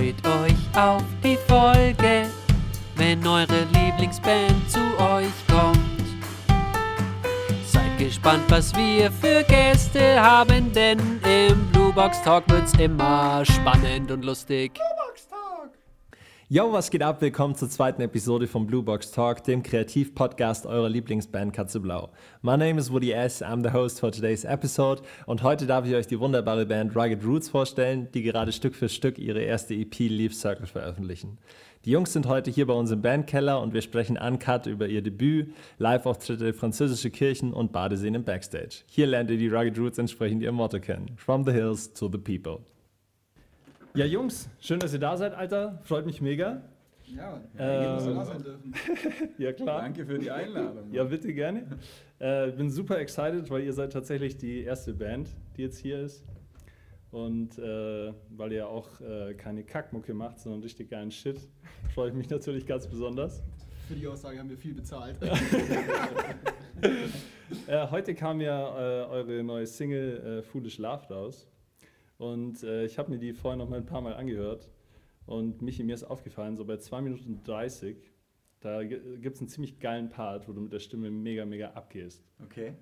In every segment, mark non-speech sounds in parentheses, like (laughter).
Freut euch auf die Folge, wenn eure Lieblingsband zu euch kommt. Seid gespannt, was wir für Gäste haben, denn im Blue Box Talk wird's immer spannend und lustig. Yo, was geht ab? Willkommen zur zweiten Episode vom Blue Box Talk, dem Kreativ-Podcast eurer Lieblingsband Katze Blau. My name is Woody S., I'm the host for today's episode und heute darf ich euch die wunderbare Band Rugged Roots vorstellen, die gerade Stück für Stück ihre erste EP Leaf Circle veröffentlichen. Die Jungs sind heute hier bei uns im Bandkeller und wir sprechen uncut über ihr Debüt, Live-Auftritte, französische Kirchen und Badeseen im Backstage. Hier lernt ihr die Rugged Roots entsprechend ihr Motto kennen: From the Hills to the People. Ja, Jungs, schön, dass ihr da seid, Alter. Freut mich mega. Ja, Ähm, dass wir da sein dürfen. (laughs) Ja, klar. Danke für die Einladung. Ja, bitte gerne. Äh, bin super excited, weil ihr seid tatsächlich die erste Band, die jetzt hier ist. Und äh, weil ihr auch äh, keine Kackmucke macht, sondern richtig geilen Shit, freue ich mich natürlich ganz besonders. Für die Aussage haben wir viel bezahlt. (laughs) Äh, heute kam ja äh, eure neue Single äh, Foolish Love raus. Und äh, ich habe mir die vorher noch mal ein paar Mal angehört. Und Michi, mir ist aufgefallen, so bei 2 Minuten 30, da gibt es einen ziemlich geilen Part, wo du mit der Stimme mega, mega abgehst. Okay.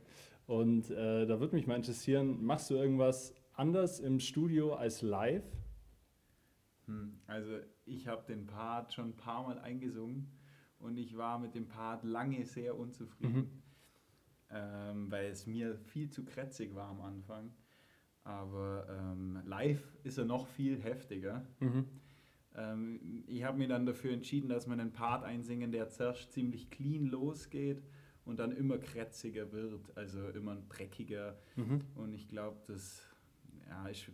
Und äh, da würde mich mal interessieren, machst du irgendwas anders im Studio als live? Hm, Also ich habe den Part schon ein paar Mal eingesungen und ich war mit dem Part lange sehr unzufrieden, ähm, weil es mir viel zu krätzig war am Anfang. Aber ähm, live ist er noch viel heftiger. Ähm, ich habe mir dann dafür entschieden, dass wir einen Part einsingen, der zuerst ziemlich clean losgeht und dann immer krätziger wird, also immer dreckiger. Und ich glaube, das ja, ist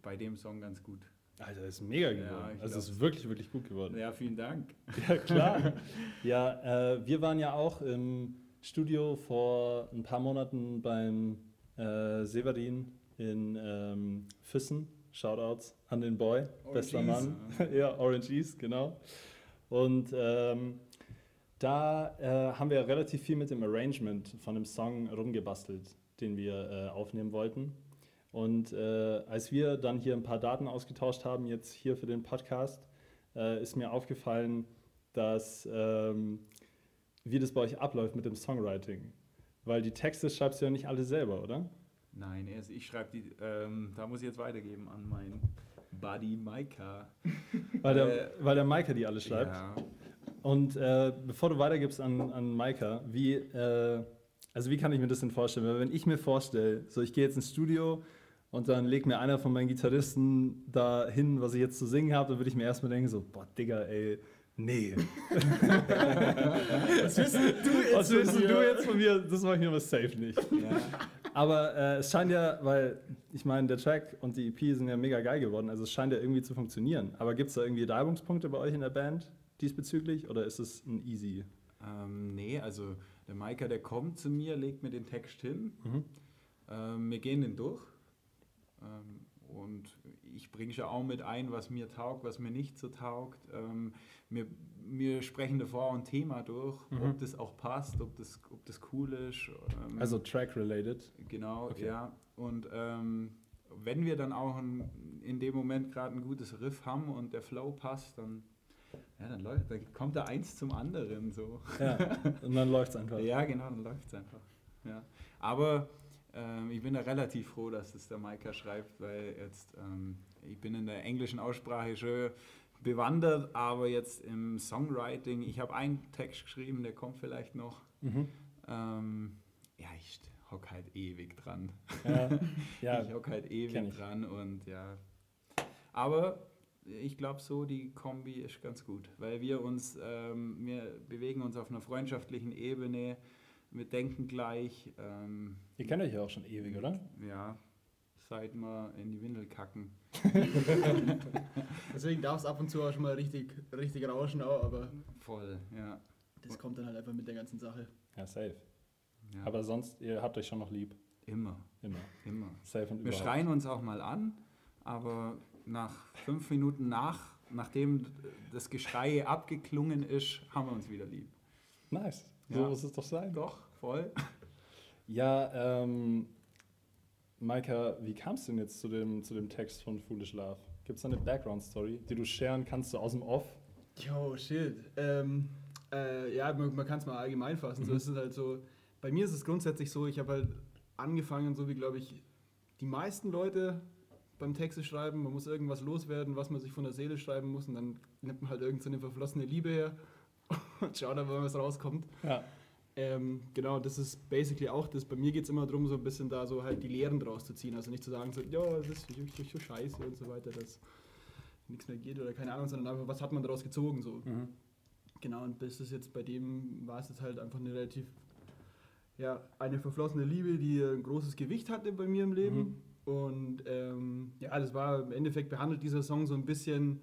bei dem Song ganz gut. Alter, das ist mega Ja, geworden. ich also es ist wirklich, wirklich gut geworden. Ja, vielen Dank. (laughs) Ja, klar. (laughs) ja, äh, wir waren ja auch im Studio vor ein paar Monaten beim äh, Severin in ähm, Füssen. Shoutouts an den Boy, Orange bester. Mann. ja, (laughs) Orange East, genau. Und ähm, da äh, haben wir relativ viel mit dem Arrangement von dem Song rumgebastelt, den wir äh, aufnehmen wollten. Und äh, als wir dann hier ein paar Daten ausgetauscht haben, jetzt hier für den Podcast, äh, ist mir aufgefallen, dass ähm, wie das bei euch abläuft mit dem Songwriting. Weil die Texte schreibst du ja nicht alle selber, oder? Nein, also ich schreibe die, ähm, da muss ich jetzt weitergeben an meinen Buddy Maika. (laughs) Weil der, Äh, weil der Maika die alle schreibt. Ja, Und äh, bevor du weitergibst an, an Maika, wie, äh, also wie kann ich mir das denn vorstellen? Weil wenn ich mir vorstelle, so ich gehe jetzt ins Studio und dann legt mir einer von meinen Gitarristen da hin, was ich jetzt zu singen habe, dann würde ich mir erstmal denken, so, boah, Digga, ey, nee. (laughs) Was willst du jetzt? Was willst von du mir? jetzt von mir? Das mache ich mir aber safe nicht. ja. Aber äh, es scheint ja, weil ich meine, der Track und die EP sind ja mega geil geworden, also es scheint ja irgendwie zu funktionieren. Aber gibt es da irgendwie Reibungspunkte bei euch in der Band diesbezüglich oder ist es ein easy? Ähm, nee, also der Maika, der kommt zu mir, legt mir den Text hin. Mhm. Ähm, wir gehen den durch. Ähm, und ich bringe schon auch mit ein, was mir taugt, was mir nicht so taugt. Ähm, wir, wir sprechen davor ein Thema durch, Mhm. ob das auch passt, ob das, ob das cool ist. Ähm, Also Track-related. Genau, Okay. ja. Und ähm, wenn wir dann auch ein, in dem Moment gerade ein gutes Riff haben und der Flow passt, dann, ja, dann, läuft, dann kommt da eins zum anderen so. Ja, und dann (laughs) läuft es einfach. Ja, genau, dann läuft es einfach. Ja. Aber ähm, ich bin da relativ froh, dass es der Maika schreibt, weil jetzt, ähm, ich bin in der englischen Aussprache schon bewandert, aber jetzt im Songwriting, ich habe einen Text geschrieben, der kommt vielleicht noch. Mhm. Ähm, ja, ich hock halt ewig dran. Ja, ja. (laughs) ich hock halt ewig dran und ja. Aber ich glaube so, die Kombi ist ganz gut, weil wir uns, ähm, wir bewegen uns auf einer freundschaftlichen Ebene, wir denken gleich, ähm, Ihr kennt euch ja auch schon ewig, oder? ja, seit wir in die Windel kacken. (laughs) Deswegen darf es ab und zu auch schon mal richtig, richtig rauschen, auch, aber Voll, ja. das kommt dann halt einfach mit der ganzen Sache. Ja, safe. ja. Aber sonst, ihr habt euch schon noch lieb. immer, Immer. immer. Safe und Wir überhaupt. schreien uns auch mal an, aber nach fünf Minuten nach, nachdem das Geschrei abgeklungen ist, haben wir uns wieder lieb. Nice. So Ja. muss es doch sein. Doch, voll. Ja, ähm, Maika, wie kam es denn jetzt zu dem, zu dem Text von Foolish Love? Gibt es da eine Background-Story, die du sharen kannst, so aus dem Off? Yo, shit. Ähm, äh, ja, man, man kann es mal allgemein fassen. So Mhm. ist es halt so. Bei mir ist es grundsätzlich so, ich habe halt angefangen, so wie glaube ich die meisten Leute beim Texte schreiben. Man muss irgendwas loswerden, was man sich von der Seele schreiben muss, und dann nimmt man halt irgendeine verflossene Liebe her (laughs) und schaut dann, was rauskommt. Ja. Ähm, genau, das ist basically auch das. Bei mir geht es immer darum, so ein bisschen da so halt die Lehren draus zu ziehen. Also nicht zu sagen, so, ja, das ist so, scheiße und so weiter, dass nichts mehr geht oder keine Ahnung, sondern einfach, was hat man daraus gezogen so. Mhm. Genau, und das ist jetzt bei dem, war es jetzt halt einfach eine relativ, ja, eine verflossene Liebe, die ein großes Gewicht hatte bei mir im Leben. Und ähm, ja, das war im Endeffekt behandelt dieser Song so ein bisschen,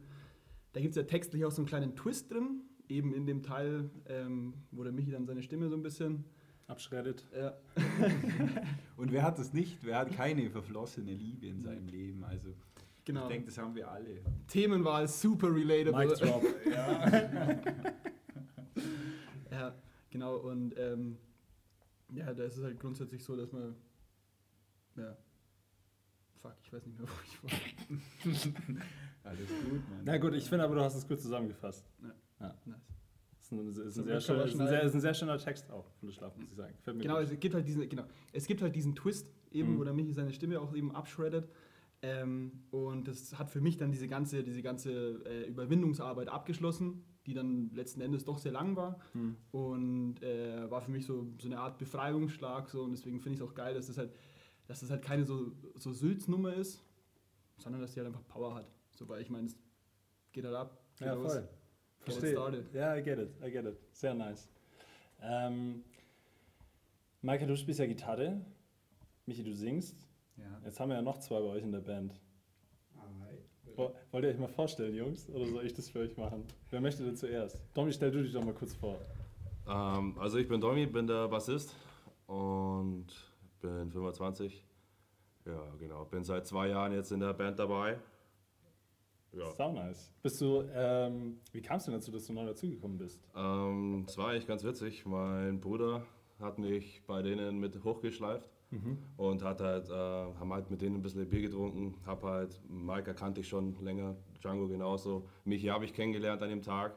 da gibt es ja textlich auch so einen kleinen Twist drin, eben in dem Teil, ähm, wo der Michi dann seine Stimme so ein bisschen, Abschreddet. ja, (laughs) Und wer hat das nicht? Wer hat keine verflossene Liebe in seinem Leben? Also genau. ich denke, das haben wir alle. Themenwahl super relatable. Mic drop. (laughs) Ja, genau. Und ähm, ja, da ist es halt grundsätzlich so, dass man. Ja. Fuck, ich weiß nicht mehr, wo ich war. (laughs) Alles gut, Mann. Na gut, ich finde aber, du hast es gut zusammengefasst. Nice. Das ist ein, ist ein, sehr, schön, ist ein, sehr, ist ein sehr schöner Text auch, Foolish Love, muss ich sagen. Genau, es gibt halt diesen, genau, es gibt halt diesen Twist, eben, Mhm. wo der Michi seine Stimme auch eben abshreddet. Ähm, und das hat für mich dann diese ganze, diese ganze äh, Überwindungsarbeit abgeschlossen, die dann letzten Endes doch sehr lang war. Hm. Und äh, war für mich so, so eine Art Befreiungsschlag. So, und deswegen finde ich es auch geil, dass das halt, dass das halt keine so, so Sülz-Nummer ist, sondern dass die halt einfach Power hat. So, weil ich meine, es geht halt ab. geht Ja, los. voll. Verstehe. Ja, I get it, I get it. Sehr nice. Ähm, Maike, du spielst ja Gitarre. Michi, du singst. Ja. Jetzt haben wir ja noch zwei bei euch in der Band. Wo- Wollt ihr euch mal vorstellen, Jungs? Oder soll ich das für euch machen? Wer möchte denn zuerst? Domi, stell du dich doch mal kurz vor. Ähm, also ich bin Domi, bin der Bassist und bin 25. Ja, genau. Bin seit zwei Jahren jetzt in der Band dabei. Ja. Sau nice. Bist du, ähm, wie kam es denn dazu, dass du neu dazugekommen bist? Ähm, das war eigentlich ganz witzig. Mein Bruder hat mich bei denen mit hochgeschleift und hat halt, äh, haben halt mit denen ein bisschen Bier getrunken. Hab halt, Maika kannte ich schon länger, Django genauso. Michi habe ich kennengelernt an dem Tag.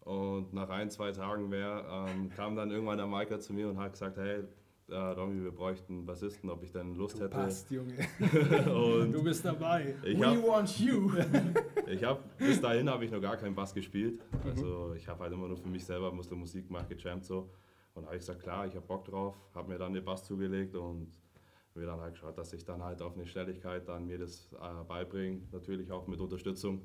Und nach ein, zwei Tagen mehr ähm, kam dann irgendwann der Maika zu mir und hat gesagt, hey, äh, Romy, wir bräuchten einen Bassisten, ob ich denn Lust hätte. Junge. (laughs) Und Du bist dabei. We habe want you! (laughs) ich hab, bis dahin habe ich noch gar keinen Bass gespielt. Also ich habe halt immer nur für mich selber Muslim Musik gemacht, gejammt so. Und habe ich gesagt, klar, ich habe Bock drauf, habe mir dann den Bass zugelegt und mir dann halt geschaut, dass ich dann halt auf eine Schnelligkeit dann mir das äh, beibringe, natürlich auch mit Unterstützung.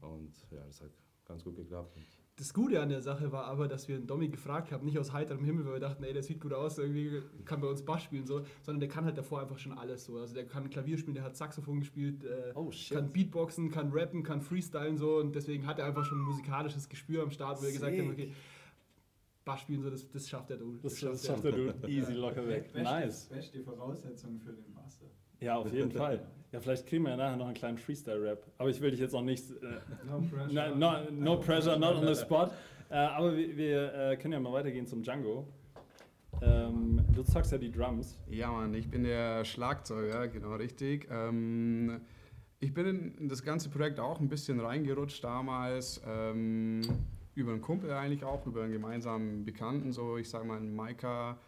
Und ja, das hat ganz gut geklappt. Das Gute an der Sache war aber, dass wir einen Domi gefragt haben, nicht aus heiterem Himmel, weil wir dachten, ey, der sieht gut aus, irgendwie kann bei uns Bass spielen, so, sondern der kann halt davor einfach schon alles so. Also der kann Klavier spielen, der hat Saxophon gespielt, äh, Oh, kann Beatboxen, kann rappen, kann freestylen so und deswegen hat er einfach schon ein musikalisches Gespür am Start, wo wir gesagt haben, Sick. okay, Bass spielen, so, das, das schafft der Dude. Das, das schafft der Dude easy locker weg. Nice. Beste Voraussetzung für den Master. Ja, auf jeden Fall. Ja, vielleicht kriegen wir ja nachher noch einen kleinen Freestyle-Rap. Aber ich will dich jetzt auch nicht. Äh, No pressure. na, no, no pressure, not on the (laughs) spot. Äh, aber wir, wir äh, können ja mal weitergehen zum Django. Ähm, du zockst ja die Drums. Ja, Mann, ich bin der Schlagzeuger, genau richtig. Ähm, ich bin in, in das ganze Projekt auch ein bisschen reingerutscht damals. Ähm, über einen Kumpel eigentlich auch, über einen gemeinsamen Bekannten, so ich sag mal einen Maika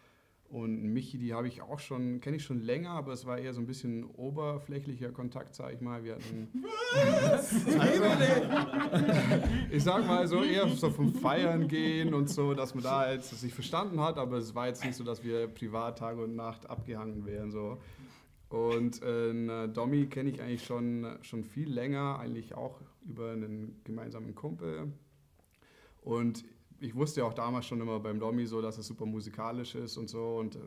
und Michi, die habe ich auch schon, kenne ich schon länger, aber es war eher so ein bisschen oberflächlicher Kontakt, sag ich mal. Wir hatten. (laughs) ich sag mal so eher so vom Feiern gehen und so, dass man da halt sich verstanden hat, aber es war jetzt nicht so, dass wir privat Tag und Nacht abgehangen wären. So. Und äh, Domi kenne ich eigentlich schon, schon viel länger, eigentlich auch über einen gemeinsamen Kumpel. Und ich wusste ja auch damals schon immer beim Domi so, dass es super musikalisch ist und so und äh,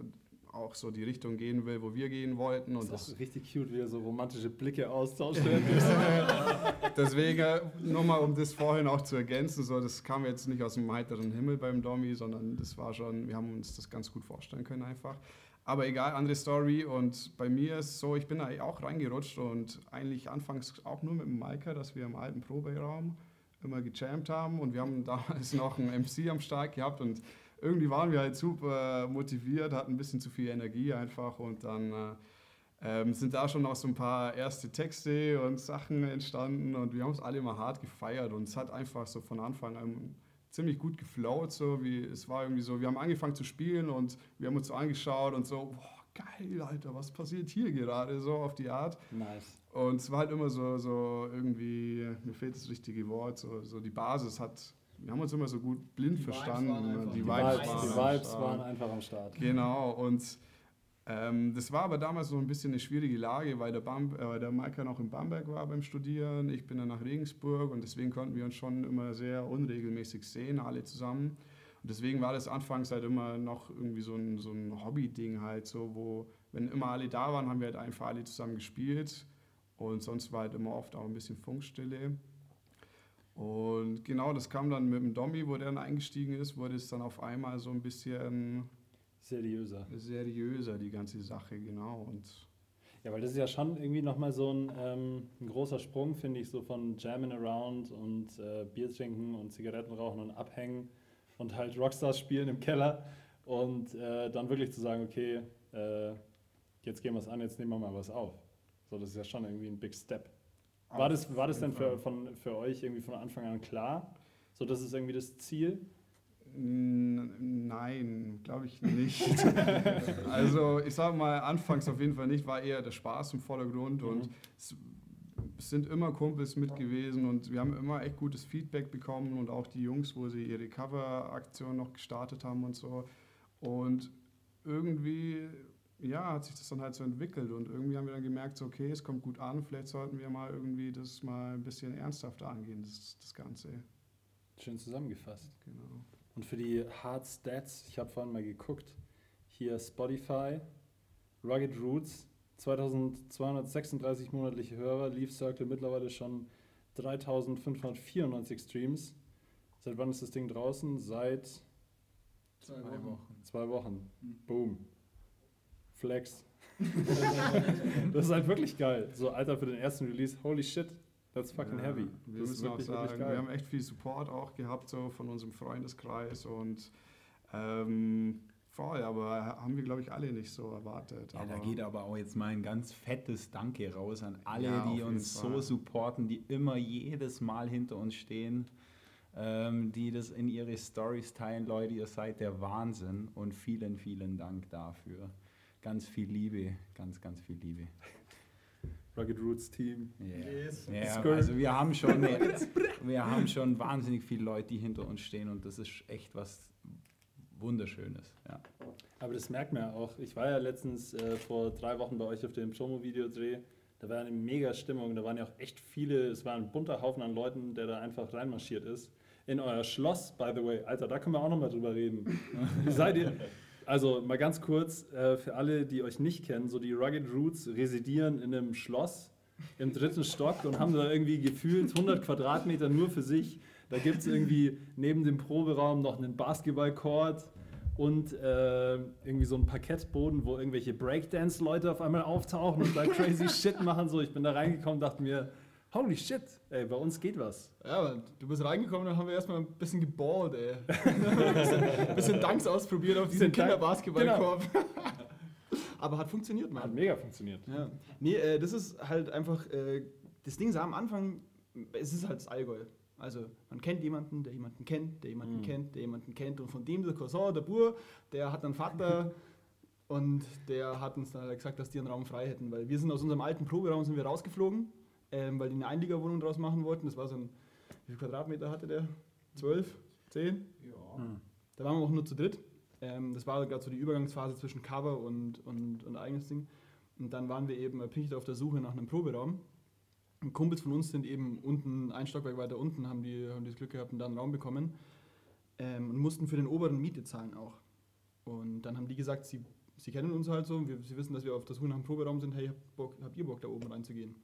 auch so die Richtung gehen will, wo wir gehen wollten. Und Das das, ist richtig cute, wie er so romantische Blicke austauscht. (laughs) deswegen, äh, nur mal um das vorhin auch zu ergänzen, so, das kam jetzt nicht aus dem heiteren Himmel beim Domi, sondern das war schon, wir haben uns das ganz gut vorstellen können einfach. Aber egal, andere Story. Und bei mir ist es so, ich bin da auch reingerutscht und eigentlich anfangs auch nur mit dem Maika, dass wir im alten Proberaum immer gejammt haben. Und wir haben damals (laughs) noch einen MC am Start gehabt und irgendwie waren wir halt super motiviert, hatten ein bisschen zu viel Energie einfach. Und dann äh, ähm, sind da schon noch so ein paar erste Texte und Sachen entstanden und wir haben es alle immer hart gefeiert und es hat einfach so von Anfang an ziemlich gut geflowt, so wie es war irgendwie so, wir haben angefangen zu spielen und wir haben uns so angeschaut und so, boah, geil, Alter, was passiert hier gerade, so auf die Art. Nice. Und es war halt immer so, so irgendwie, mir fehlt das richtige Wort, so, so die Basis hat, wir haben uns immer so gut blind Die Vibes verstanden. einfach- die Die Vibes, Vibes, waren, die Vibes waren einfach am Start. Genau, und ähm, das war aber damals so ein bisschen eine schwierige Lage, weil der, Bam, äh, der Maika noch in Bamberg war beim Studieren, ich bin dann nach Regensburg und deswegen konnten wir uns schon immer sehr unregelmäßig sehen, alle zusammen. Und deswegen war das anfangs halt immer noch irgendwie so ein, so ein Hobby-Ding halt, so wo, wenn immer alle da waren, haben wir halt einfach alle zusammen gespielt und sonst war halt immer oft auch ein bisschen Funkstille. Und genau, das kam dann mit dem Dommy, wo der dann eingestiegen ist, wurde es dann auf einmal so ein bisschen Seriöser. seriöser, die ganze Sache, genau. Und Ja, weil das ist ja schon irgendwie nochmal so ein, ähm, ein großer Sprung, finde ich, so von Jamming Around und äh, Bier trinken und Zigaretten rauchen und abhängen und halt Rockstars spielen im Keller und äh, dann wirklich zu sagen, okay, äh, jetzt gehen wir es an, jetzt nehmen wir mal was auf. So, das ist ja schon irgendwie ein Big Step. War das, war das denn für, von, für euch irgendwie von Anfang an klar? So, das ist irgendwie das Ziel? Nein, glaube ich nicht. (laughs) also ich sage mal, anfangs auf jeden Fall nicht, war eher der Spaß im Vordergrund Mhm. und es sind immer Kumpels mit gewesen und wir haben immer echt gutes Feedback bekommen und auch die Jungs, wo sie ihre Cover-Aktion noch gestartet haben und so. Und irgendwie, ja, hat sich das dann halt so entwickelt und irgendwie haben wir dann gemerkt, so, okay, es kommt gut an, vielleicht sollten wir mal irgendwie das mal ein bisschen ernsthafter angehen, das, das Ganze. Schön zusammengefasst. Genau. Und für die Hard Stats, ich habe vorhin mal geguckt, hier Spotify, Rugged Roots, 2236 monatliche Hörer, Leaf Circle mittlerweile schon 3594 Streams. Seit wann ist das Ding draußen? Seit Zwei Zwei Wochen. zwei Wochen. Boom. Flex. (laughs) das ist halt wirklich geil. So, Alter, für den ersten Release, holy shit, that's fucking Ja, heavy. Wir Das ist müssen auch sagen, geil. wir haben echt viel Support auch gehabt so von unserem Freundeskreis und ähm, voll, aber haben wir glaube ich alle nicht so erwartet. Ja, aber da geht aber auch jetzt mal ein ganz fettes Danke raus an alle, Ja, die uns Fall. so supporten, die immer jedes Mal hinter uns stehen, ähm, die das in ihre Stories teilen. Leute, ihr seid der Wahnsinn und vielen, vielen Dank dafür. Ganz viel Liebe, ganz, ganz viel Liebe. Rugged Roots Team. Yeah. Yes. Skirt. also wir haben schon, (laughs) wir haben schon wahnsinnig viele Leute, die hinter uns stehen und das ist echt was Wunderschönes. Ja. Aber das merkt man ja auch. Ich war ja letztens äh, vor drei Wochen bei euch auf dem Promo-Videodreh. Da war eine mega Stimmung. Da waren ja auch echt viele, es war ein bunter Haufen an Leuten, der da einfach reinmarschiert ist. In euer Schloss, by the way. Alter, da können wir auch nochmal drüber reden. (laughs) Wie seid ihr? Also mal ganz kurz, äh, für alle, die euch nicht kennen, so die Rugged Roots residieren in einem Schloss im dritten Stock und haben da irgendwie gefühlt 100 Quadratmeter nur für sich. Da gibt es irgendwie neben dem Proberaum noch einen Basketballcourt und äh, irgendwie so einen Parkettboden, wo irgendwelche Breakdance-Leute auf einmal auftauchen und da (laughs) crazy Shit machen. So, ich bin da reingekommen und dachte mir, holy shit, ey, bei uns geht was. Ja, aber du bist reingekommen, dann haben wir erstmal ein bisschen geballt, ey. ein (laughs) bisschen, bisschen Danks ausprobiert auf Dank- Kinderbasketballkorb. (laughs) aber hat funktioniert, Hat Mann. mega funktioniert. Ja. Nee, äh, das ist halt einfach, äh, das Ding sah am Anfang, es ist halt das Allgäu. Also man kennt jemanden, der jemanden kennt, der jemanden Mhm. kennt, der jemanden kennt und von dem der Cousin, der Bur, der hat einen Vater (laughs) und der hat uns dann halt gesagt, dass die einen Raum frei hätten, weil wir sind aus unserem alten Proberaum sind wir rausgeflogen, ähm, weil die eine Einliegerwohnung draus machen wollten. Das war so ein, wie viel Quadratmeter hatte der? Zwölf? Zehn? Mhm. Da waren wir auch nur zu dritt. Ähm, das war gerade so die Übergangsphase zwischen Cover und, und, und eigenes Ding. Und dann waren wir eben pincht auf der Suche nach einem Proberaum. Kumpels von uns sind eben unten, ein Stockwerk weiter unten, haben die, haben die das Glück gehabt und da einen Raum bekommen. Ähm, und mussten für den oberen Miete zahlen auch. Und dann haben die gesagt, sie, sie kennen uns halt so, wir, sie wissen, dass wir auf der Suche nach einem Proberaum sind, hey, habt, Bock, habt ihr Bock da oben reinzugehen?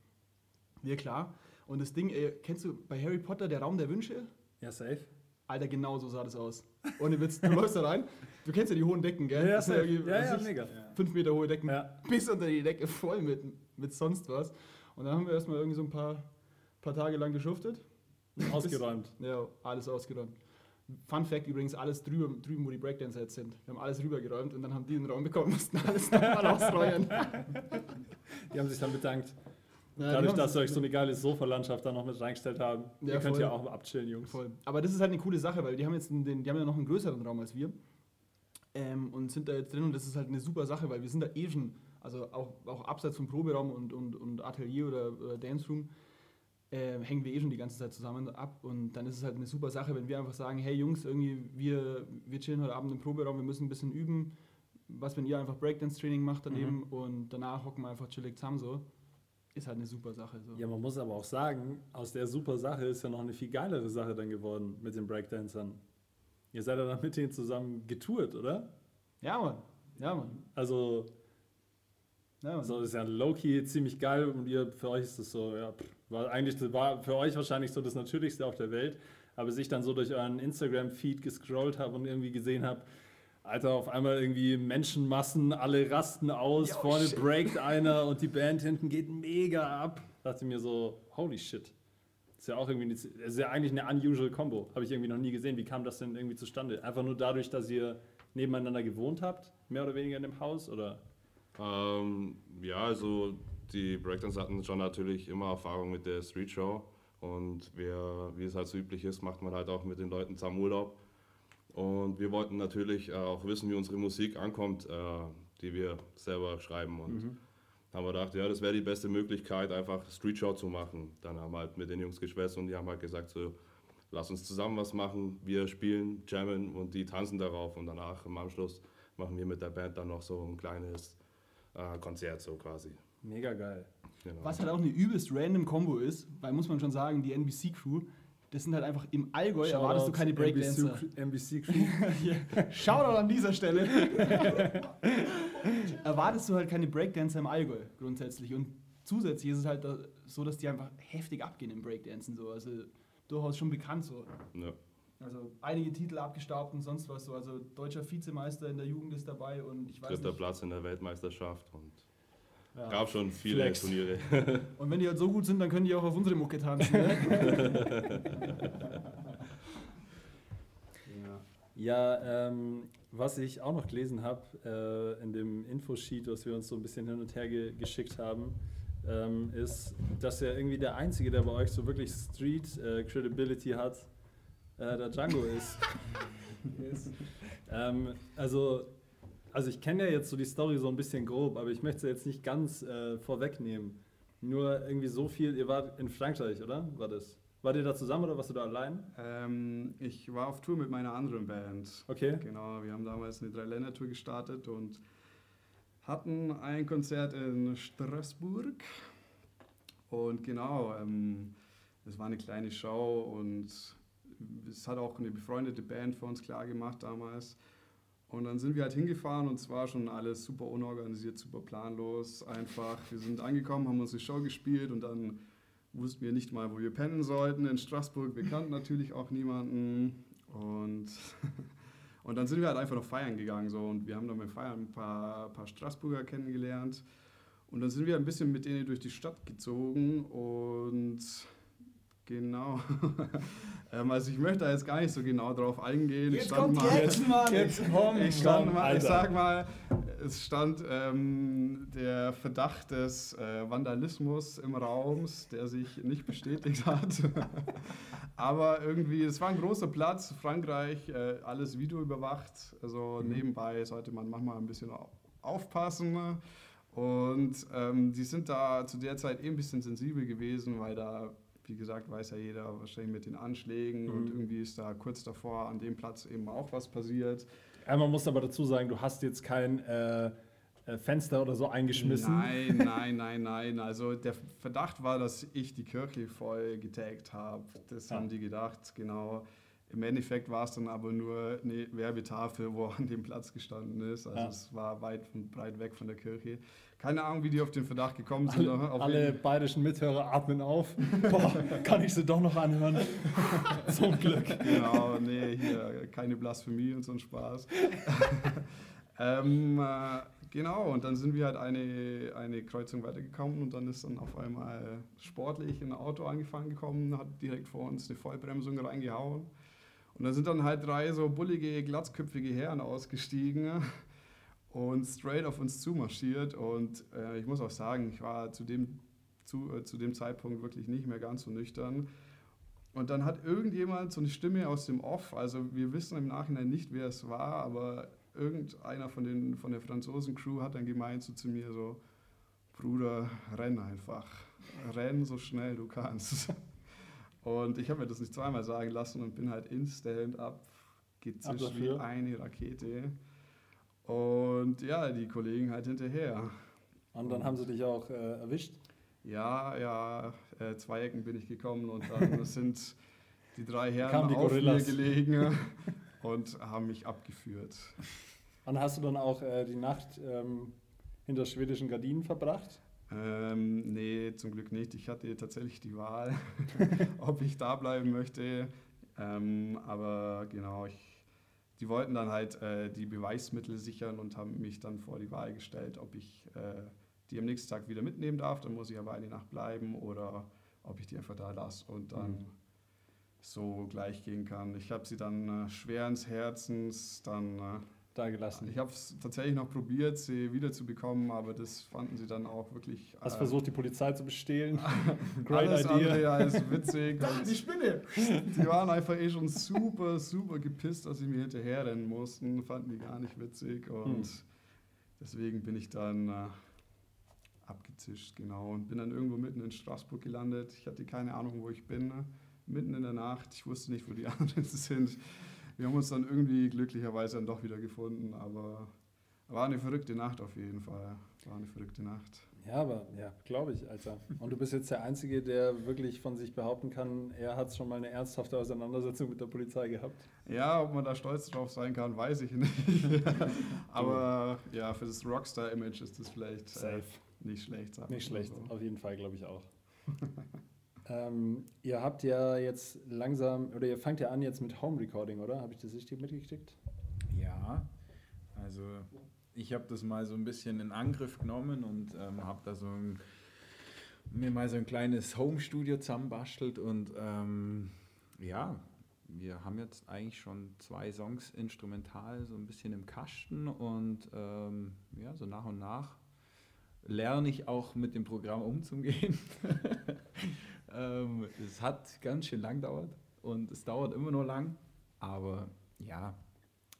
Wir, klar. Und das Ding, ey, kennst du bei Harry Potter der Raum der Wünsche? Ja, safe. Alter, genau so sah das aus. Ohne Witz, du läufst da rein, du kennst ja die hohen Decken, gell? Ja, ja, ja, ich, mega. Fünf Meter hohe Decken, Ja. bis unter die Decke voll mit, mit sonst was. Und dann haben wir erstmal irgendwie so ein paar, paar Tage lang geschuftet. (laughs) Ausgeräumt. Ja, alles ausgeräumt. Fun Fact übrigens, alles drüber, drüben, wo die Breakdancer jetzt sind. Wir haben alles rübergeräumt und dann haben die den Raum bekommen, mussten alles nochmal ausräumen. (laughs) Die haben sich dann bedankt. Ja, Dadurch, dass wir euch so eine geile Sofalandschaft da noch mit reingestellt haben. Ja, Ihr könnt voll. ja auch abchillen, Jungs. Voll. Aber das ist halt eine coole Sache, weil die haben jetzt den, die haben ja noch einen größeren Raum als wir. Ähm, und sind da jetzt drin und das ist halt eine super Sache, weil wir sind da eh schon, also auch, auch abseits vom Proberaum und, und, und Atelier oder, oder Dance Room, äh, hängen wir eh schon die ganze Zeit zusammen ab und dann ist es halt eine super Sache, wenn wir einfach sagen, hey Jungs, irgendwie wir, wir chillen heute Abend im Proberaum, wir müssen ein bisschen üben, was wenn ihr einfach Breakdance-Training macht daneben Mhm. und danach hocken wir einfach chillig zusammen so, ist halt eine super Sache. So. Ja, man muss aber auch sagen, aus der super Sache ist ja noch eine viel geilere Sache dann geworden mit den Breakdancern. Ihr seid ja dann mit denen zusammen getourt, oder? ja Mann, ja Mann. Also, Ja, Mann. so ist ja low-key ziemlich geil und ihr, für euch ist das so, ja, war eigentlich, das war für euch wahrscheinlich so das Natürlichste auf der Welt, aber sich dann so durch euren Instagram-Feed gescrollt habe und irgendwie gesehen habe, Alter, auf einmal irgendwie Menschenmassen, alle rasten aus, vorne breakt einer und die Band hinten geht mega ab. Dachte mir so, holy shit. Ist ja auch irgendwie, eine, ist ja eigentlich eine unusual Combo. Habe ich irgendwie noch nie gesehen. Wie kam das denn irgendwie zustande? Einfach nur dadurch, dass ihr nebeneinander gewohnt habt, mehr oder weniger in dem Haus, oder? Ähm, ja, also die Breakdance hatten schon natürlich immer Erfahrung mit der Street Show und wer, wie es halt so üblich ist, macht man halt auch mit den Leuten zusammen Urlaub. Und wir wollten natürlich äh, auch wissen, wie unsere Musik ankommt, äh, die wir selber schreiben. Und haben wir gedacht, ja, das wäre die beste Möglichkeit, einfach Street Show zu machen. Dann haben wir halt mit den Jungs geschwätzt und die haben halt gesagt, so, lass uns zusammen was machen. Wir spielen, jammen und die tanzen darauf. Und danach im Anschluss machen wir mit der Band dann noch so ein kleines äh, Konzert so quasi. Mega geil. Genau. Was halt auch eine übelst random Combo ist, weil muss man schon sagen, die NBC-Crew, das sind halt einfach im Allgäu, erwartest du keine Breakdancer. NBC Crew. (laughs) Shoutout an dieser Stelle. (laughs) erwartest du halt keine Breakdancer im Allgäu grundsätzlich. Und zusätzlich ist es halt so, dass die einfach heftig abgehen im Breakdancen. So. Also durchaus schon bekannt so. Ja. Also einige Titel abgestaubt und sonst was so. Also deutscher Vizemeister in der Jugend ist dabei und ich weiß Dritter nicht. Platz in der Weltmeisterschaft und Ja. gab schon viele Flex. Turniere. (laughs) Und wenn die halt so gut sind, dann können die auch auf unsere Mucke tanzen. Ne? (laughs) Ja, ähm, was ich auch noch gelesen habe äh, in dem Infosheet, was wir uns so ein bisschen hin und her ge geschickt haben, ähm, ist, dass ja irgendwie der Einzige, der bei euch so wirklich Street äh, Credibility hat, äh, der Django ist. ähm, also, also ich kenne ja jetzt so die Story so ein bisschen grob, aber ich möchte sie jetzt nicht ganz äh, vorwegnehmen. Nur irgendwie so viel, ihr wart in Frankreich, oder? War das? Wart ihr da zusammen oder warst du da allein? Ähm, ich war auf Tour mit meiner anderen Band. Okay. Genau, wir haben damals eine Drei-Länder-Tour gestartet und hatten ein Konzert in Straßburg. Und genau, ähm, es war eine kleine Show und es hat auch eine befreundete Band für uns klar gemacht damals. Und dann sind wir halt hingefahren und es war schon alles super unorganisiert, super planlos. Einfach, wir sind angekommen, haben unsere Show gespielt und dann wussten wir nicht mal, wo wir pennen sollten in Straßburg. Wir kannten natürlich auch niemanden. Und, (laughs) und dann sind wir halt einfach noch feiern gegangen. So. Und wir haben dann beim Feiern ein paar, paar Straßburger kennengelernt. Und dann sind wir ein bisschen mit denen durch die Stadt gezogen. Und genau. (laughs) ähm, also ich möchte da jetzt gar nicht so genau drauf eingehen. Ich stand mal- Mann! Jetzt komm, ich, stand Mann, mal, ich Alter. sag mal, es stand ähm, der Verdacht des äh, Vandalismus im Raum, der sich nicht bestätigt (laughs) hat. Aber irgendwie, es war ein großer Platz, Frankreich, äh, alles Video überwacht. Also Mhm. nebenbei sollte man manchmal ein bisschen au- aufpassen. Und ähm, die sind da zu der Zeit eh ein bisschen sensibel gewesen, weil da, wie gesagt, weiß ja jeder wahrscheinlich mit den Anschlägen und Mhm. irgendwie ist da kurz davor an dem Platz eben auch was passiert. Ja, man muss aber dazu sagen, du hast jetzt kein äh, äh, Fenster oder so eingeschmissen. Nein, (laughs) nein, nein, nein. Also der Verdacht war, dass ich die Kirche voll getaggt habe. Das Ah. haben die gedacht, genau. Im Endeffekt war es dann aber nur eine Werbetafel, wo an dem Platz gestanden ist. Also Ah. es war weit und breit weg von der Kirche. Keine Ahnung, wie die auf den Verdacht gekommen sind. Alle, alle bayerischen Mithörer atmen auf. Boah, kann ich sie doch noch anhören? (laughs) Zum Glück. Genau, nee, hier keine Blasphemie und so ein Spaß. (laughs) ähm, äh, genau, und dann sind wir halt eine, eine Kreuzung weitergekommen und dann ist dann auf einmal sportlich ein Auto angefahren gekommen, hat direkt vor uns eine Vollbremsung reingehauen. Und da sind dann halt drei so bullige, glatzköpfige Herren ausgestiegen und straight auf uns zumarschiert. Und äh, ich muss auch sagen, ich war zu dem, zu, äh, zu dem Zeitpunkt wirklich nicht mehr ganz so nüchtern. Und dann hat irgendjemand so eine Stimme aus dem Off, also wir wissen im Nachhinein nicht, wer es war, aber irgendeiner von, den, von der Franzosen-Crew hat dann gemeint so zu mir so, Bruder, renn einfach. Renn so schnell du kannst. (laughs) Und ich habe mir das nicht zweimal sagen lassen und bin halt instant ab gezischt wie eine Rakete. Und ja, die Kollegen halt hinterher. Und dann haben sie dich auch äh, erwischt? Ja, ja, äh, zwei Ecken bin ich gekommen und dann (laughs) sind die drei Herren die auf Gorillas. mir gelegen (laughs) und haben mich abgeführt. Und hast du dann auch äh, die Nacht ähm, hinter schwedischen Gardinen verbracht? Ähm, nee, zum Glück nicht. Ich hatte tatsächlich die Wahl, (laughs) ob ich da bleiben möchte. Ähm, aber genau, ich, die wollten dann halt äh, die Beweismittel sichern und haben mich dann vor die Wahl gestellt, ob ich äh, die am nächsten Tag wieder mitnehmen darf. Dann muss ich aber eine Nacht bleiben oder ob ich die einfach da lasse und dann Mhm. so gleich gehen kann. Ich habe sie dann äh, schweren Herzens dann. Da gelassen. ich habe es tatsächlich noch probiert, sie wiederzubekommen, aber das fanden sie dann auch wirklich. Hast äh, versucht, die Polizei zu bestehlen? (laughs) Great alles idea. andere als witzig. (laughs) und Die Spinne! (laughs) die waren einfach eh schon super, super gepisst, dass sie mir hinterherrennen mussten. Fanden die gar nicht witzig und Hm. deswegen bin ich dann äh, abgezischt, genau. Und bin dann irgendwo mitten in Straßburg gelandet. Ich hatte keine Ahnung, wo ich bin. ne? Mitten in der Nacht. Ich wusste nicht, wo die anderen sind. Wir haben uns dann irgendwie glücklicherweise dann doch wieder gefunden, aber war eine verrückte Nacht auf jeden Fall. War eine verrückte Nacht. Ja, aber ja, glaube ich, Alter. Und du bist jetzt der Einzige, der wirklich von sich behaupten kann, er hat schon mal eine ernsthafte Auseinandersetzung mit der Polizei gehabt. Ja, ob man da stolz drauf sein kann, weiß ich nicht. (laughs) Aber ja, für das Rockstar-Image ist das vielleicht äh, nicht schlecht. sagen Nicht schlecht, So. auf jeden Fall, glaube ich auch. (laughs) ähm, ihr habt ja jetzt langsam, oder ihr fangt ja an jetzt mit Home Recording, oder? Habe ich das richtig mitgekriegt? Ja, also ich habe das mal so ein bisschen in Angriff genommen und ähm, habe da so ein, mir mal so ein kleines Home-Studio zusammenbastelt und ähm, ja, wir haben jetzt eigentlich schon zwei Songs instrumental so ein bisschen im Kasten und ähm, ja, so nach und nach lerne ich auch mit dem Programm umzugehen. (laughs) ähm, es hat ganz schön lang dauert und es dauert immer noch lang, aber ja,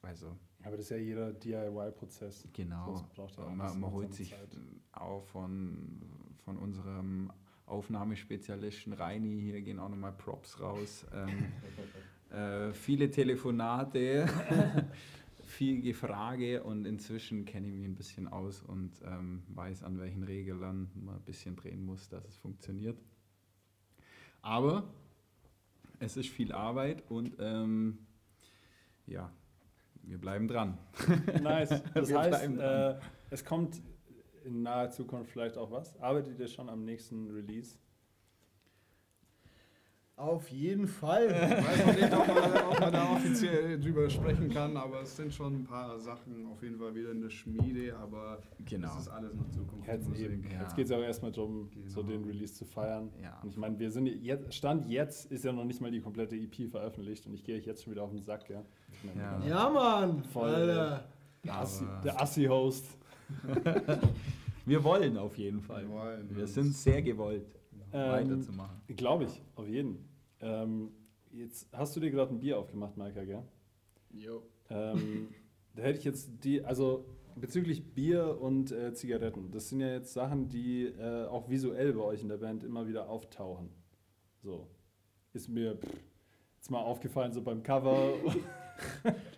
also Aber das ist ja jeder DIY-Prozess. Genau. Ja man, man holt sich Zeit. auch von, von unserem Aufnahmespezialisten Reini, hier gehen auch nochmal Props raus. Ähm, (laughs) äh, viele Telefonate, (laughs) viel Gefrage und inzwischen kenne ich mich ein bisschen aus und ähm, weiß, an welchen Reglern man ein bisschen drehen muss, dass es funktioniert. Aber es ist viel Arbeit und ähm, ja, wir bleiben dran. (laughs) Nice. Das Wir heißt, äh, es kommt in naher Zukunft vielleicht auch was. Arbeitet ihr schon am nächsten Release? Auf jeden Fall. (laughs) weiß noch nicht, ob man, ob man da offiziell drüber sprechen kann, aber es sind schon ein paar Sachen auf jeden Fall wieder in der Schmiede, aber Genau. das ist alles noch Zukunft. Jetzt, eben. ja. jetzt geht es auch erstmal darum, so Genau. den Release zu feiern. Ja. Und ich meine, wir sind jetzt, Stand jetzt ist ja noch nicht mal die komplette EP veröffentlicht und ich gehe euch jetzt schon wieder auf den Sack, ja. Ich meine, Ja. Ja, Mann! Voll. Alter. Der Assi- Der Assi-Host. (laughs) Wir wollen auf jeden Fall. Wir wollen. Wir sind sehr gewollt, Ähm, weiterzumachen. Glaube ich, auf jeden. Ähm, jetzt hast du dir gerade ein Bier aufgemacht, Maika, gell? Jo. Ähm, da hätte ich jetzt die, also bezüglich Bier und äh, Zigaretten, das sind ja jetzt Sachen, die äh, auch visuell bei euch in der Band immer wieder auftauchen. So. Ist mir pff, jetzt mal aufgefallen, so beim Cover. (laughs)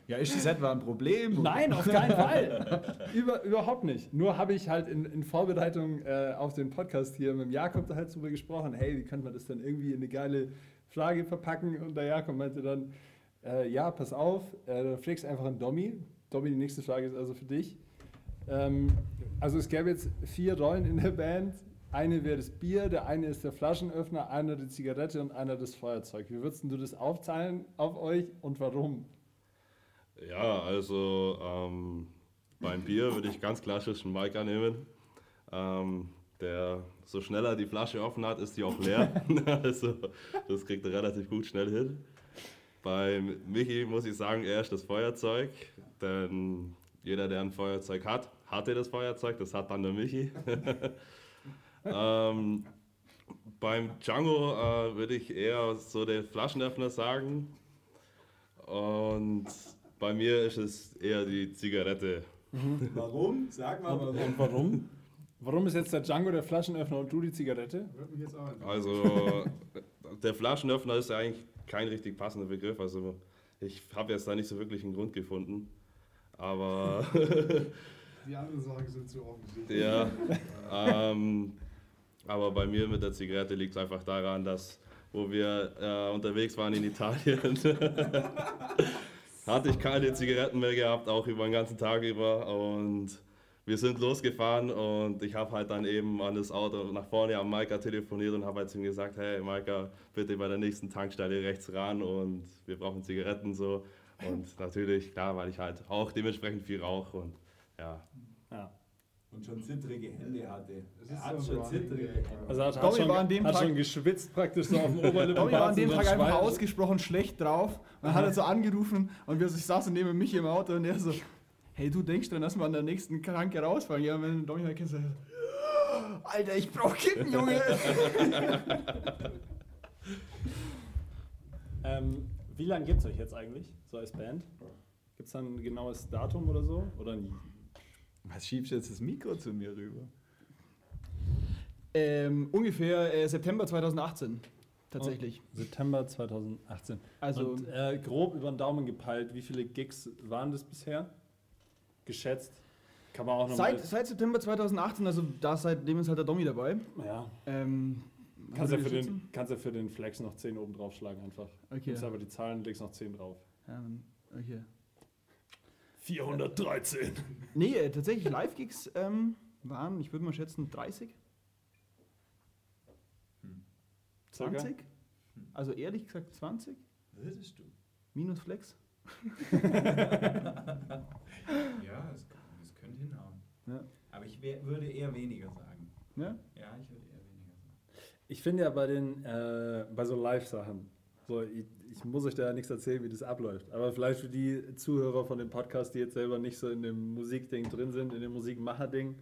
Ja, ist das etwa ein Problem? Nein, auf keinen Fall. (laughs) Über, überhaupt nicht. Nur habe ich halt in, in Vorbereitung äh, auf den Podcast hier mit dem Jakob da halt drüber gesprochen, hey, wie könnte man das dann irgendwie in eine geile Frage verpacken? Und der Jakob meinte dann, äh, ja, pass auf, äh, dann pflegst einfach einen Dommy. Dommy, die nächste Frage ist also für dich. Ähm, also es gäbe jetzt vier Rollen in der Band. Eine wäre das Bier, der eine ist der Flaschenöffner, einer die Zigarette und einer das Feuerzeug. Wie würdest du das aufteilen auf euch und warum? Ja, also ähm, beim Bier würde ich ganz klassisch einen Mike annehmen. Ähm, der so schneller die Flasche offen hat, ist die auch leer. (laughs) (laughs) also das kriegt er relativ gut schnell hin. Bei Michi muss ich sagen, er ist das Feuerzeug. Denn jeder, der ein Feuerzeug hat, hatte das Feuerzeug. Das hat dann der Michi. (laughs) ähm, beim Django äh, würde ich eher so den Flaschenöffner sagen. Und bei mir ist es eher die Zigarette. Warum? Sag mal warum. Und warum? Warum ist jetzt der Django der Flaschenöffner und du die Zigarette? Also (laughs) der Flaschenöffner ist ja eigentlich kein richtig passender Begriff. Also ich habe jetzt da nicht so wirklich einen Grund gefunden. Aber Die anderen Sachen sind zu offensichtlich. ja, (laughs) ähm, aber bei mir mit der Zigarette liegt es einfach daran, dass wo wir äh, unterwegs waren in Italien, (laughs) hatte ich keine Zigaretten mehr gehabt, auch über den ganzen Tag über. Und wir sind losgefahren und ich habe halt dann eben an das Auto nach vorne an Maika telefoniert und habe halt zu ihm gesagt, hey Maika, bitte bei der nächsten Tankstelle rechts ran und wir brauchen Zigaretten so. Und (laughs) natürlich, klar, weil ich halt auch dementsprechend viel rauche und ja. Ja. Und schon zittrige Hände hatte. Das Er ist hat so schon zittrige Hände. Also hat, hat, Tommy schon, war an dem hat Tag- schon geschwitzt praktisch so auf dem Oberlippen. Tommy war an dem Tag einfach ausgesprochen schlecht drauf. Und dann hat er so angerufen und wir, ich saß so neben mich im Auto und er so, hey, du denkst dran, dass wir an der nächsten Kranke rausfahren. Ja, wenn Tommy halt kennt, so, Alter, ich brauch Kippen, Junge. (laughs) Ähm, wie lange gibt es euch jetzt eigentlich, so als Band? Gibt es da ein genaues Datum oder so? Oder nie? Was schiebst du jetzt das Mikro zu mir rüber? ähm, ungefähr äh, September 2018, tatsächlich. September 2018. Also, Und äh, grob über den Daumen gepeilt, wie viele Gigs waren das bisher? Geschätzt? Kann man auch noch seit, seit September 2018, also da seitdem ist halt der Domi dabei. ja. Ähm, Kannst ja, für den, kannst ja für den Flex noch 10 oben draufschlagen einfach. Okay. Nimmst aber die Zahlen, legst noch 10 drauf. Ähm, okay. 413. Nee, äh, tatsächlich Live-Gigs ähm, waren, ich würde mal schätzen, 30, Circa? 20. Also ehrlich gesagt 20, Würdest du? minus Flex. Ja, es, es könnte hinhauen. Ja. Aber ich wär, würde eher weniger sagen. Ja? Ja, ich würde eher weniger sagen. Ich finde ja bei den äh, bei so Live-Sachen, so, ich, ich muss euch da ja nichts erzählen, wie das abläuft. Aber vielleicht für die Zuhörer von dem Podcast, die jetzt selber nicht so in dem Musikding drin sind, in dem Musikmacher-Ding.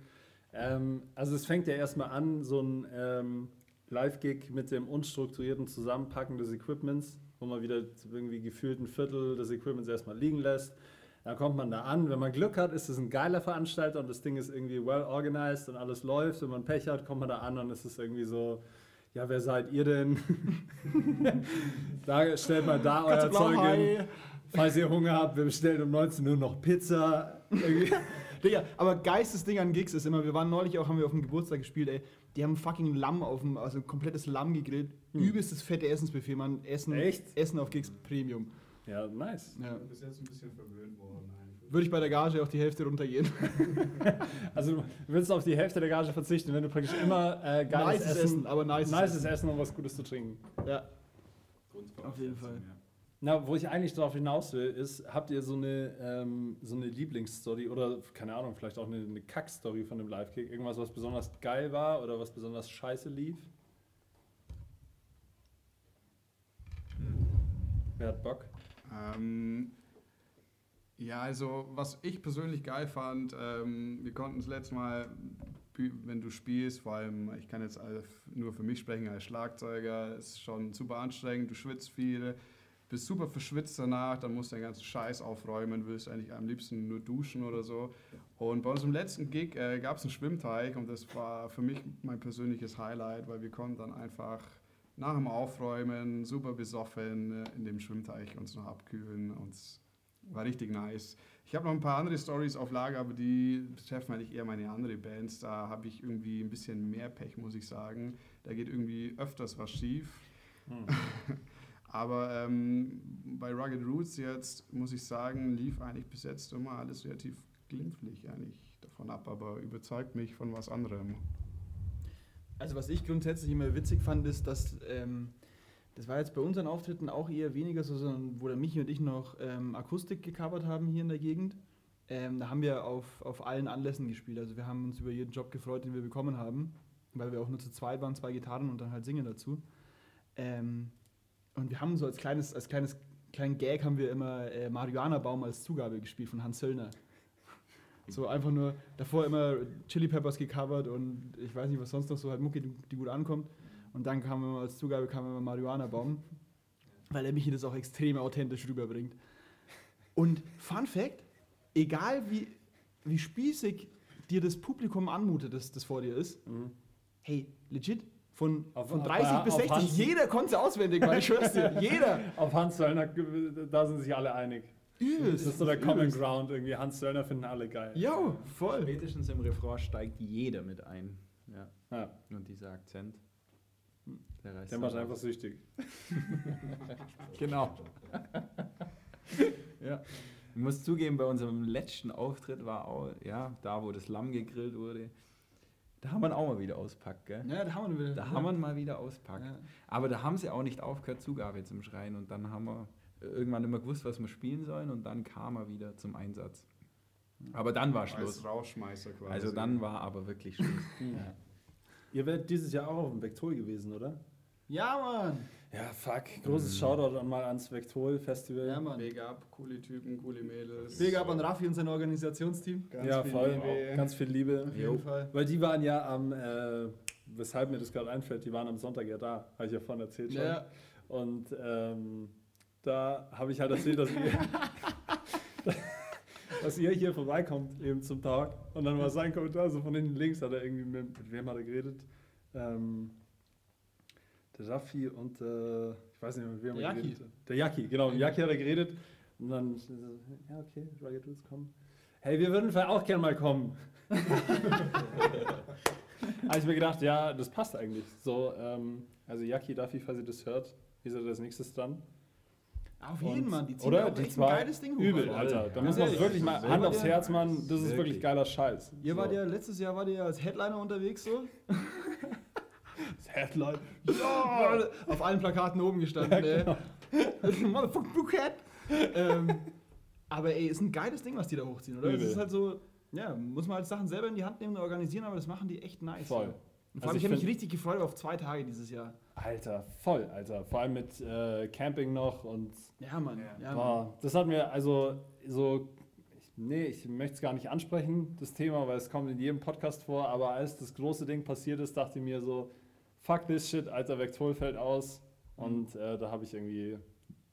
Ähm, also es fängt ja erstmal an, so ein ähm, Live-Gig mit dem unstrukturierten Zusammenpacken des Equipments, wo man wieder irgendwie gefühlt ein Viertel des Equipments erstmal liegen lässt. Dann kommt man da an. Wenn man Glück hat, ist es ein geiler Veranstalter und das Ding ist irgendwie well organized und alles läuft. Wenn man Pech hat, kommt man da an und es ist irgendwie so, ja, wer seid ihr denn? (laughs) da stellt mal da euer Zeug hin. hi. Falls ihr Hunger habt, wir bestellen um 19 Uhr noch Pizza. (laughs) Digga, aber geistes Ding an Gigs ist immer, wir waren neulich auch, haben wir auf dem Geburtstag gespielt, ey, die haben fucking Lamm auf dem, also ein komplettes Lamm gegrillt. Übelstes fette Essensbuffet, man. Essen, Echt? Essen auf Gigs Premium. Ja, nice. Ja. bin bis jetzt ein bisschen verwöhnt worden. Würde ich bei der Gage auf die Hälfte runtergehen. (laughs) Also du willst auf die Hälfte der Gage verzichten, wenn du praktisch immer äh, geiles Nices Essen, Essen, aber nices nices Essen. Essen und was Gutes zu trinken. Ja. Auf jeden Fall. Ja. Na, wo ich eigentlich darauf hinaus will, ist, habt ihr so eine, ähm, so eine Lieblingsstory oder, keine Ahnung, vielleicht auch eine, eine Kack-Story von dem Live-Kick? Irgendwas, was besonders geil war oder was besonders scheiße lief? Wer hat Bock? Ähm, ja, also was ich persönlich geil fand, ähm, wir konnten das letzte Mal, wenn du spielst, vor allem, ich kann jetzt nur für mich sprechen als Schlagzeuger, ist schon super anstrengend, du schwitzt viel, bist super verschwitzt danach, dann musst du den ganzen Scheiß aufräumen, willst eigentlich am liebsten nur duschen oder so. Und bei unserem letzten Gig äh, gab es einen Schwimmteig und das war für mich mein persönliches Highlight, weil wir konnten dann einfach nach dem Aufräumen super besoffen äh, in dem Schwimmteich uns noch abkühlen und war richtig nice. Ich habe noch ein paar andere Stories auf Lager, aber die betreffen eigentlich eher meine andere Bands. Da habe ich irgendwie ein bisschen mehr Pech, muss ich sagen. Da geht irgendwie öfters was schief. (laughs) Aber ähm, bei Rugged Roots jetzt, muss ich sagen, lief eigentlich bis jetzt immer alles relativ glimpflich eigentlich davon ab, aber überzeugt mich von was anderem. Also was ich grundsätzlich immer witzig fand, ist, dass ähm, das war jetzt bei unseren Auftritten auch eher weniger so, sondern wo der Michi und ich noch ähm, Akustik gecovert haben hier in der Gegend. Ähm, da haben wir auf, auf allen Anlässen gespielt. Also wir haben uns über jeden Job gefreut, den wir bekommen haben, weil wir auch nur zu zweit waren, zwei Gitarren und dann halt singen dazu. Ähm, und wir haben so als kleines, als kleines kleinen Gag haben wir immer äh, Marihuana-Baum als Zugabe gespielt von Hans Söllner. So einfach nur davor immer Chili Peppers gecovert und ich weiß nicht, was sonst noch so halt Mucke, die, gut ankommt. Und dann kam immer als Zugabe kam immer Marihuana-Baum, weil er mich das auch extrem authentisch rüberbringt. Und Fun Fact: egal wie, wie spießig dir das Publikum anmutet, das, das vor dir ist, hey, legit, von, Auf- von auf- 30 auf bis 60, Hans- jeder konnte es auswendig, weil ich schwör's dir, jeder. (laughs) Auf Hans Söllner, da sind sich alle einig. Übelst. Das ist so der Common übelst. Ground irgendwie. Hans Söllner finden alle geil. Jo, voll. Spätestens im Refrain steigt jeder mit ein. Ja. Ja, Und dieser Akzent. Der reißt der macht einfach süchtig. (laughs) Genau. (laughs) ja. Ich muss zugeben, bei unserem letzten Auftritt war auch, ja, da wo das Lamm gegrillt wurde, da haben wir auch mal wieder auspackt, gell? Ja, da haben wir wieder. Da haben wir ihn mal wieder auspackt. Ja. Aber da haben sie auch nicht aufgehört, Zugabe zum Schreien. Und dann haben wir irgendwann immer gewusst, was wir spielen sollen. Und dann kam er wieder zum Einsatz. Aber dann war Als Schluss. Rausschmeißer quasi. Also dann war aber wirklich Schluss. (laughs) ja. Ihr werdet dieses Jahr auch auf dem Vectol gewesen, oder? Ja, Mann. Ja, fuck. Großes Shoutout an mal ans Vectol Festival. Ja, Mann. Big up, coole Typen, coole Mädels. Big up an Raffi und sein Organisationsteam. Ganz ja, viel voll. Liebe. Ganz viel Liebe. Auf jeden Fall. Weil die waren ja am, äh, weshalb mir das gerade einfällt, die waren am Sonntag ja da, habe ich ja vorhin erzählt schon. Ja. Und ähm, da habe ich halt erzählt, dass ihr, (laughs) dass ihr hier vorbeikommt eben zum Tag. Und dann war sein Kommentar, so von hinten links hat er irgendwie mit, mit wem hat er geredet? Ähm, der Raffi und äh, ich weiß nicht mehr, mit wem Der er Jaki. geredet. Der Jaki, genau. Mit Jaki hat er geredet. Und dann, ja, okay, Rugged Dudes kommen. Hey, wir würden vielleicht auch gerne mal kommen. (laughs) habe ich mir gedacht, ja, das passt eigentlich. So, ähm, also Jaki, Duffy, falls ihr das hört, ihr seid als nächstes dran. Auf jeden, Mann. Die ziehen oder? Die echt zwei- ein geiles Ding hoch. Übel, Alter. Alter. Da wir ehrlich. wirklich mal Hand aufs Herz, Mann. Das ist wirklich geiler Scheiß. Ihr wart ja, letztes Jahr wart ihr ja als Headliner unterwegs so. (laughs) Das Headline. Ja, auf allen Plakaten oben gestanden, ey. (laughs) Motherfucking Buket. ähm, aber ey, ist ein geiles Ding, was die da hochziehen, oder? Das Übel. ist halt so, ja, muss man halt Sachen selber in die Hand nehmen und organisieren, aber das machen die echt nice. Voll. Und Also vor allem, ich ich habe mich richtig gefreut auf zwei Tage dieses Jahr. Alter, voll, Alter. Vor allem mit äh, Camping noch und Ja, Mann. Ja. Ja, Mann. boah, das hat mir also so. Ich, nee, ich möchte es gar nicht ansprechen, das Thema, weil es kommt in jedem Podcast vor, aber als das große Ding passiert ist, dachte ich mir so, fuck this shit, alter Vectol fällt aus. Und äh, da habe ich irgendwie,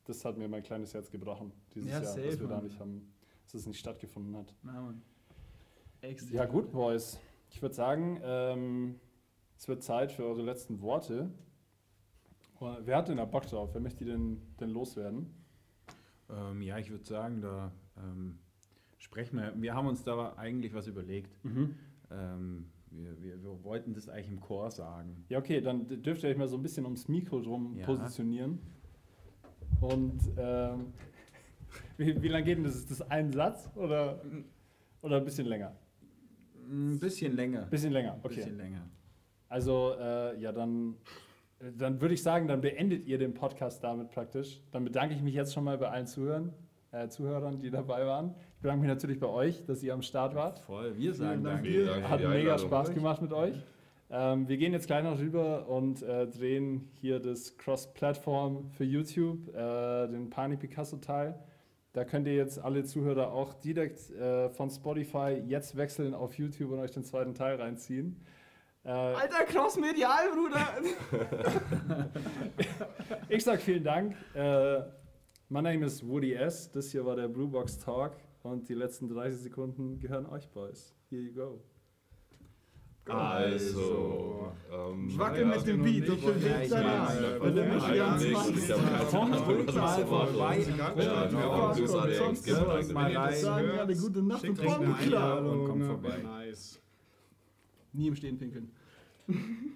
das hat mir mein kleines Herz gebrochen, dieses Ja, Jahr, safe, dass wir da Mann. nicht haben, dass es nicht stattgefunden hat. Ja, Mann. Extrem. Ja, gut, Boys. Ich würde sagen, ähm, es wird Zeit für eure letzten Worte. Wer hat denn da Bock drauf? Wer möchte die denn, denn loswerden? Ähm, ja, ich würde sagen, da ähm, sprechen wir. Wir haben uns da eigentlich was überlegt. Mhm. Ähm, wir, wir, wir wollten das eigentlich im Chor sagen. Ja, okay, dann dürft ihr euch mal so ein bisschen ums Mikro drum Ja. positionieren. Und ähm, wie, wie lange geht denn das? Ist das ein Satz oder, oder ein bisschen länger? Ein bisschen länger. Ein bisschen länger, Ein okay. bisschen länger. Also, äh, ja, dann, dann würde ich sagen, dann beendet ihr den Podcast damit praktisch. Dann bedanke ich mich jetzt schon mal bei allen Zuhörern, äh, Zuhörern, die dabei waren. Ich bedanke mich natürlich bei euch, dass ihr am Start wart. Voll, wir sagen Dank danke. Hat mega. Spaß gemacht mit euch. Ähm, wir gehen jetzt gleich noch rüber und äh, drehen hier das Cross-Plattform für YouTube, äh, den Pani Picasso-Teil. Da könnt ihr jetzt alle Zuhörer auch direkt äh, von Spotify jetzt wechseln auf YouTube und euch den zweiten Teil reinziehen. Äh, Alter, cross-medial, Bruder. ich sag vielen Dank. Äh, mein Name ist Woody S. Das hier war der Blue Box Talk und die letzten 30 Sekunden gehören euch, Boys. Here you go. Also, ähm, Wackel mit dem Beat deine ja, Arme. ja, Wenn du mich ja, ganz ja, machst. ja, ja, Komm mal vorbei. Genau, danke. mal rein. Sagen alle gute Nacht und eine kommt klar. Und kommt vorbei. Nie im Stehen pinkeln. (laughs)